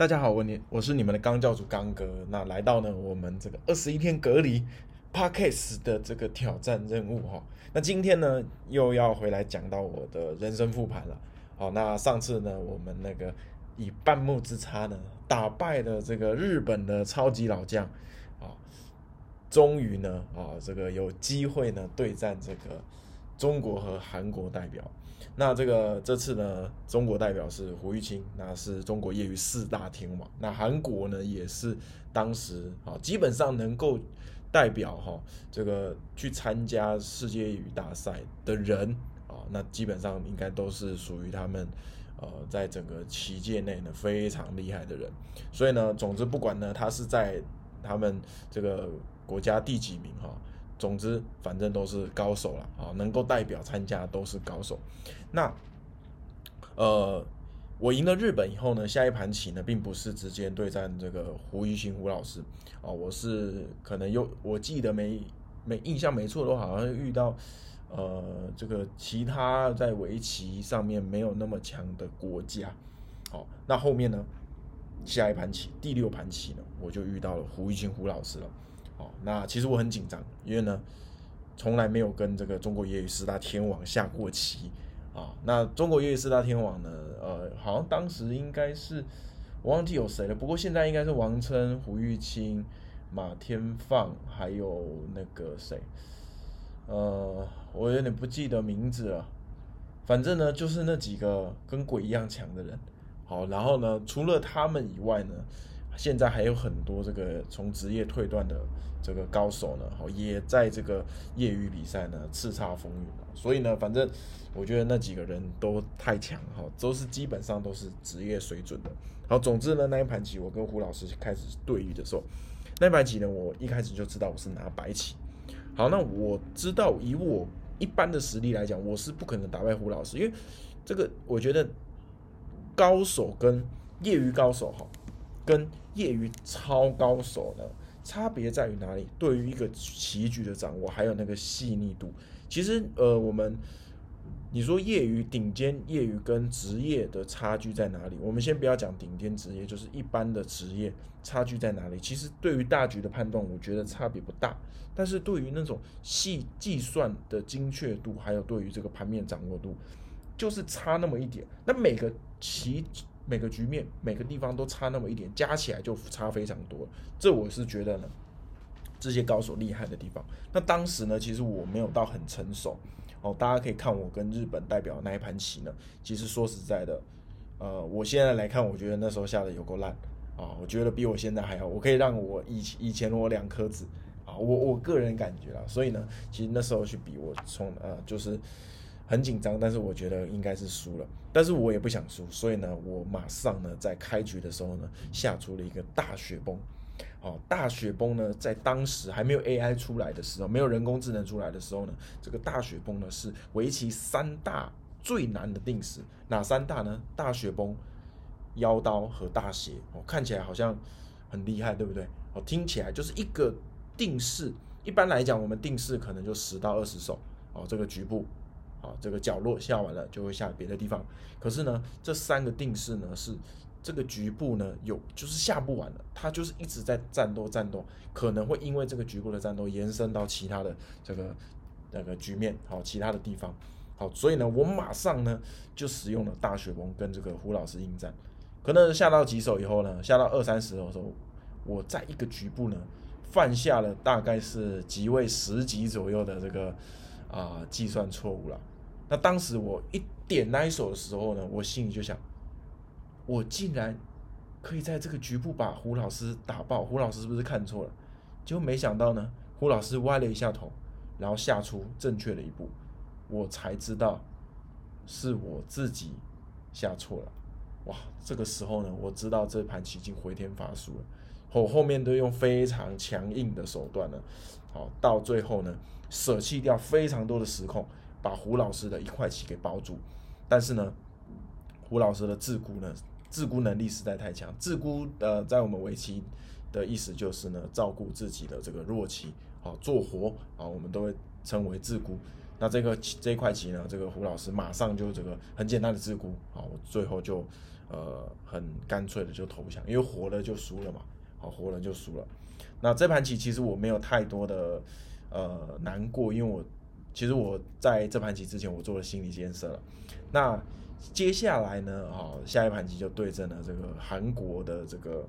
大家好，我你我是你们的刚教主刚哥。那来到呢我们这个二十一天隔离 Parkes 的这个挑战任务哈。那今天呢又要回来讲到我的人生复盘了。好，那上次呢我们那个以半目之差呢打败了这个日本的超级老将啊，终于呢啊这个有机会呢对战这个中国和韩国代表。那这个这次呢，中国代表是胡玉清，那是中国业余四大天王。那韩国呢，也是当时啊，基本上能够代表哈这个去参加世界业余大赛的人啊，那基本上应该都是属于他们呃，在整个旗界内呢非常厉害的人。所以呢，总之不管呢，他是在他们这个国家第几名哈。总之，反正都是高手了啊，能够代表参加都是高手。那，呃，我赢了日本以后呢，下一盘棋呢，并不是直接对战这个胡一兴胡老师啊，我是可能又我记得没没印象没错的话，好像遇到呃这个其他在围棋上面没有那么强的国家。好，那后面呢，下一盘棋第六盘棋呢，我就遇到了胡一兴胡老师了。哦，那其实我很紧张，因为呢，从来没有跟这个中国业余四大天王下过棋啊。那中国业余四大天王呢，呃，好像当时应该是我忘记有谁了，不过现在应该是王琛、胡玉清、马天放，还有那个谁，呃，我有点不记得名字了。反正呢，就是那几个跟鬼一样强的人。好，然后呢，除了他们以外呢。现在还有很多这个从职业退段的这个高手呢，好也在这个业余比赛呢叱咤风云所以呢，反正我觉得那几个人都太强哈，都是基本上都是职业水准的。好，总之呢，那一盘棋我跟胡老师开始对弈的时候，那一盘棋呢，我一开始就知道我是拿白棋。好，那我知道以我一般的实力来讲，我是不可能打败胡老师，因为这个我觉得高手跟业余高手哈。跟业余超高手呢，差别在于哪里？对于一个棋局的掌握，还有那个细腻度，其实呃，我们你说业余顶尖业余跟职业的差距在哪里？我们先不要讲顶尖职业，就是一般的职业差距在哪里？其实对于大局的判断，我觉得差别不大，但是对于那种细计算的精确度，还有对于这个盘面掌握度，就是差那么一点。那每个棋。每个局面、每个地方都差那么一点，加起来就差非常多。这我是觉得呢，这些高手厉害的地方。那当时呢，其实我没有到很成熟哦。大家可以看我跟日本代表的那一盘棋呢，其实说实在的，呃，我现在来看，我觉得那时候下的有够烂啊。我觉得比我现在还好。我可以让我以以前我两颗子啊，我我个人感觉啊。所以呢，其实那时候去比，我从呃就是。很紧张，但是我觉得应该是输了，但是我也不想输，所以呢，我马上呢在开局的时候呢下出了一个大雪崩，哦，大雪崩呢在当时还没有 AI 出来的时候，没有人工智能出来的时候呢，这个大雪崩呢是围棋三大最难的定式，哪三大呢？大雪崩、妖刀和大斜，哦，看起来好像很厉害，对不对？哦，听起来就是一个定式，一般来讲，我们定式可能就十到二十手，哦，这个局部。啊，这个角落下完了就会下别的地方。可是呢，这三个定式呢是这个局部呢有就是下不完的，它就是一直在战斗战斗，可能会因为这个局部的战斗延伸到其他的这个那个局面，好，其他的地方，好，所以呢，我马上呢就使用了大雪崩跟这个胡老师应战。可能下到几手以后呢，下到二三十手的时候，我在一个局部呢犯下了大概是几位十级左右的这个啊计算错误了。那当时我一点那一手的时候呢，我心里就想，我竟然可以在这个局部把胡老师打爆，胡老师是不是看错了？结果没想到呢，胡老师歪了一下头，然后下出正确的一步，我才知道是我自己下错了。哇，这个时候呢，我知道这盘棋已经回天乏术了。我后面都用非常强硬的手段了，好，到最后呢，舍弃掉非常多的时控。把胡老师的一块棋给包住，但是呢，胡老师的自估呢，自估能力实在太强。自估呃，在我们围棋的意思就是呢，照顾自己的这个弱棋，好做活啊，我们都会称为自估。那这个这一块棋呢，这个胡老师马上就这个很简单的自估，好，最后就呃很干脆的就投降，因为活了就输了嘛，好活了就输了。那这盘棋其实我没有太多的呃难过，因为我其实我在这盘棋之前我做了心理建设了。那接下来呢，啊下一盘棋就对阵了这个韩国的这个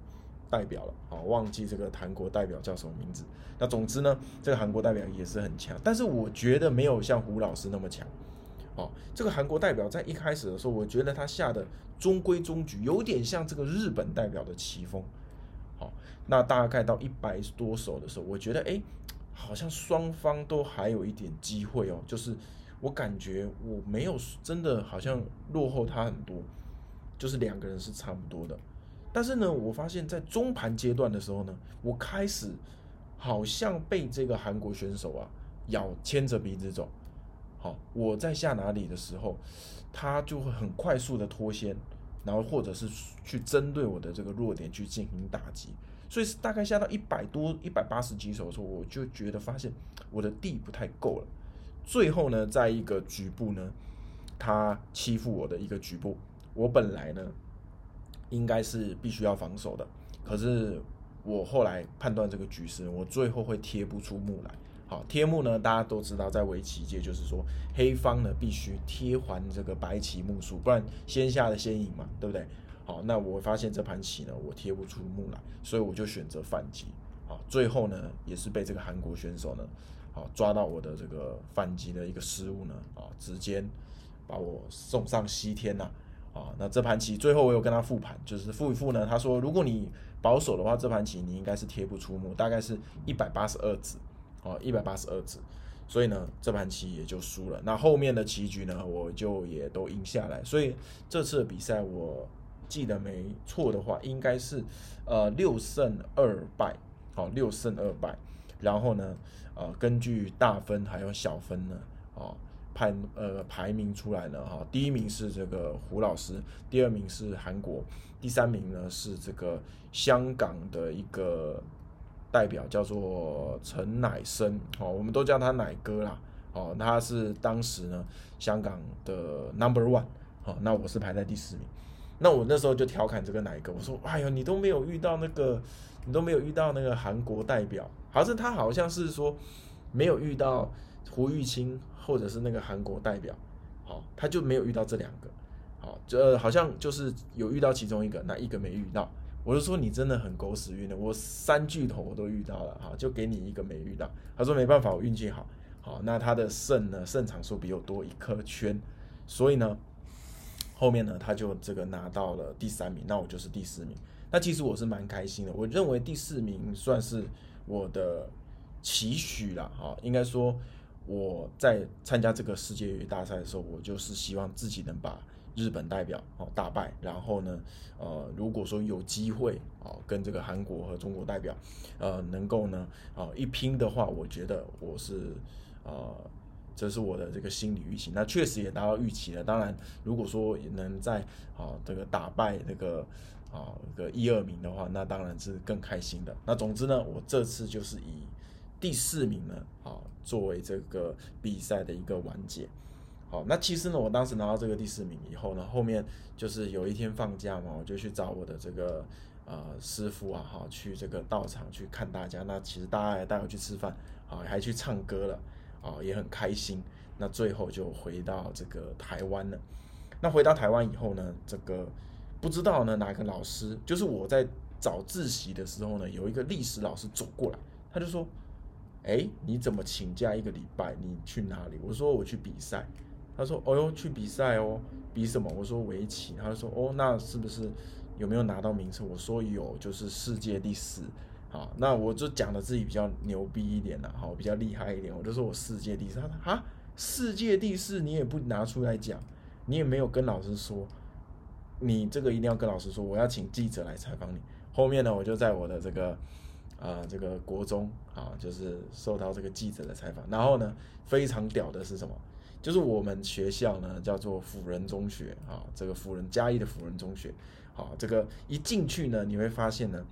代表了，啊忘记这个韩国代表叫什么名字。那总之呢，这个韩国代表也是很强，但是我觉得没有像胡老师那么强。哦，这个韩国代表在一开始的时候，我觉得他下的中规中矩，有点像这个日本代表的棋风。好，那大概到一百多手的时候，我觉得哎，好像双方都还有一点机会哦。就是我感觉我没有真的好像落后他很多，就是两个人是差不多的。但是呢，我发现在中盘阶段的时候呢，我开始好像被这个韩国选手啊咬牵着鼻子走。好，我在下哪里的时候，他就会很快速的脱先，然后或者是去针对我的这个弱点去进行打击，所以大概下到一百多、一百八十几手的时候，我就觉得发现我的地不太够了。最后呢，在一个局部呢，他欺负我的一个局部，我本来呢应该是必须要防守的，可是我后来判断这个局势，我最后会贴不出幕来。好，贴木呢，大家都知道，在围棋界就是说，黑方呢必须贴还这个白棋木数，不然先下的先赢嘛，对不对？好，那我发现这盘棋呢，我贴不出木来，所以我就选择反击。好，最后呢，也是被这个韩国选手呢，好抓到我的这个反击的一个失误呢，啊，直接把我送上西天呐。啊，那这盘棋最后我有跟他复盘，就是复一复呢，他说如果你保守的话，这盘棋你应该是贴不出木，大概是一百八十二子。哦，一百八十二子，所以呢，这盘棋也就输了。那后面的棋局呢，我就也都赢下来。所以这次的比赛，我记得没错的话，应该是呃六胜二败。好，六胜二败。然后呢，呃，根据大分还有小分呢，哦，排呃排名出来呢，哈，第一名是这个胡老师，第二名是韩国，第三名呢是这个香港的一个。代表叫做陈乃生，哦，我们都叫他奶哥啦，哦，他是当时呢香港的 number one，好，那我是排在第四名，那我那时候就调侃这个奶哥，我说，哎呦，你都没有遇到那个，你都没有遇到那个韩国代表，好像他好像是说没有遇到胡玉清或者是那个韩国代表，好，他就没有遇到这两个，好，这好像就是有遇到其中一个，那一个没遇到。我就说你真的很狗屎运的，我三巨头我都遇到了哈，就给你一个没遇到。他说没办法，我运气好。好，那他的肾呢，肾场数比我多一颗圈，所以呢，后面呢他就这个拿到了第三名，那我就是第四名。那其实我是蛮开心的，我认为第四名算是我的期许了哈。应该说我在参加这个世界大赛的时候，我就是希望自己能把。日本代表哦打败，然后呢，呃，如果说有机会啊，跟这个韩国和中国代表，呃，能够呢，啊一拼的话，我觉得我是，呃，这是我的这个心理预期，那确实也达到预期了。当然，如果说能在啊这个打败这个啊个一二名的话，那当然是更开心的。那总之呢，我这次就是以第四名呢，啊作为这个比赛的一个完结。好，那其实呢，我当时拿到这个第四名以后呢，后面就是有一天放假嘛，我就去找我的这个呃师傅啊，哈，去这个道场去看大家。那其实大家也带我去吃饭，啊，还去唱歌了，啊，也很开心。那最后就回到这个台湾了。那回到台湾以后呢，这个不知道呢哪个老师，就是我在早自习的时候呢，有一个历史老师走过来，他就说：“哎，你怎么请假一个礼拜？你去哪里？”我说：“我去比赛。”他说：“哦哟，去比赛哦，比什么？”我说：“围棋。”他就说：“哦，那是不是有没有拿到名次？”我说：“有，就是世界第四。”好，那我就讲的自己比较牛逼一点了，好，比较厉害一点。我就说我世界第四。他说：“啊，世界第四，你也不拿出来讲，你也没有跟老师说，你这个一定要跟老师说，我要请记者来采访你。”后面呢，我就在我的这个啊这个国中啊，就是受到这个记者的采访。然后呢，非常屌的是什么？就是我们学校呢，叫做辅仁中学啊，这个辅仁嘉义的辅仁中学，好，这个一进去呢，你会发现呢，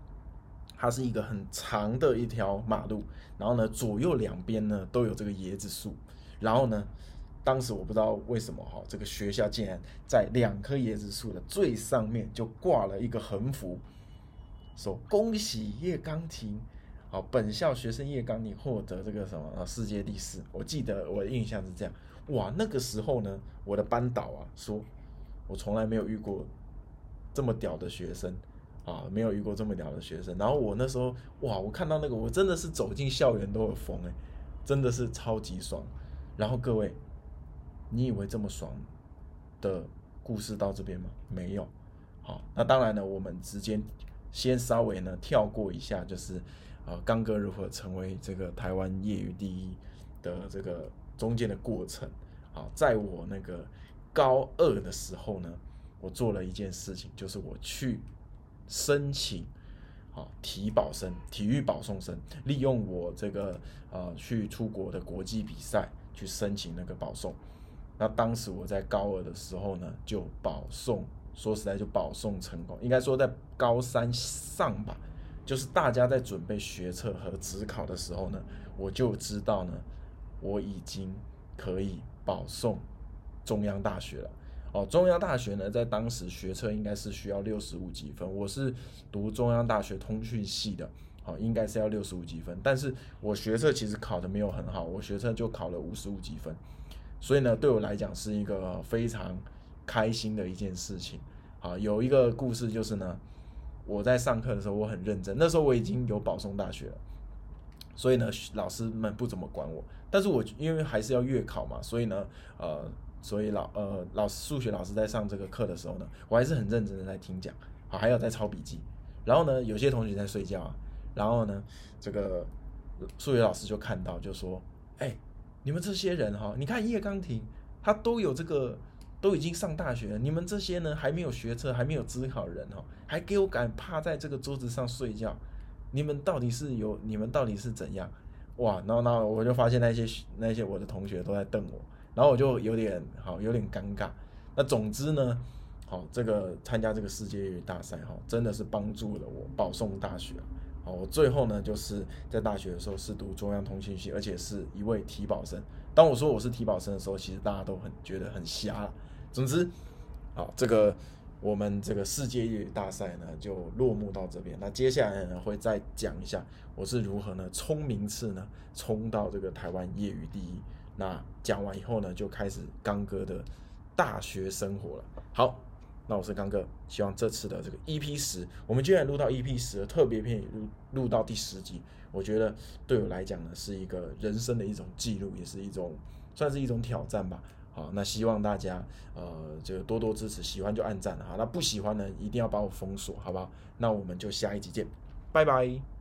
它是一个很长的一条马路，然后呢，左右两边呢都有这个椰子树，然后呢，当时我不知道为什么哈，这个学校竟然在两棵椰子树的最上面就挂了一个横幅，说恭喜叶刚婷，好，本校学生叶刚婷获得这个什么世界第四。我记得我的印象是这样，哇，那个时候呢，我的班导啊说，我从来没有遇过这么屌的学生啊，没有遇过这么屌的学生。然后我那时候哇，我看到那个，我真的是走进校园都有风哎，真的是超级爽。然后各位。你以为这么爽的故事到这边吗？没有。好，那当然呢，我们直接先稍微呢跳过一下，就是呃，刚哥如何成为这个台湾业余第一的这个中间的过程。好，在我那个高二的时候呢，我做了一件事情，就是我去申请好体保生、体育保送生，利用我这个呃去出国的国际比赛去申请那个保送。那当时我在高二的时候呢，就保送，说实在就保送成功。应该说在高三上吧，就是大家在准备学测和职考的时候呢，我就知道呢，我已经可以保送中央大学了。哦，中央大学呢，在当时学测应该是需要六十五几分，我是读中央大学通讯系的，好，应该是要六十五几分。但是我学测其实考的没有很好，我学测就考了五十五几分。所以呢，对我来讲是一个非常开心的一件事情。啊，有一个故事就是呢，我在上课的时候我很认真，那时候我已经有保送大学了，所以呢，老师们不怎么管我。但是我因为还是要月考嘛，所以呢，呃，所以老呃老数学老师在上这个课的时候呢，我还是很认真的在听讲，好，还要在抄笔记。然后呢，有些同学在睡觉啊，然后呢，这个数学老师就看到就说，哎。你们这些人哈，你看叶刚婷，他都有这个，都已经上大学了。你们这些呢，还没有学车，还没有资考人哈，还给我敢趴在这个桌子上睡觉，你们到底是有，你们到底是怎样？哇，然后然后我就发现那些那些我的同学都在瞪我，然后我就有点好，有点尴尬。那总之呢，好，这个参加这个世界英语大赛哈，真的是帮助了我保送大学。好我最后呢，就是在大学的时候是读中央通信系，而且是一位体保生。当我说我是体保生的时候，其实大家都很觉得很瞎。总之，好，这个我们这个世界业余大赛呢就落幕到这边。那接下来呢会再讲一下我是如何呢冲名次呢冲到这个台湾业余第一。那讲完以后呢，就开始刚哥的大学生活了。好。那我是刚哥，希望这次的这个 EP 十，我们居然录到 EP 十的特别片，录录到第十集，我觉得对我来讲呢，是一个人生的一种记录，也是一种算是一种挑战吧。好，那希望大家呃，就多多支持，喜欢就按赞哈，那不喜欢呢，一定要把我封锁，好不好？那我们就下一集见，拜拜。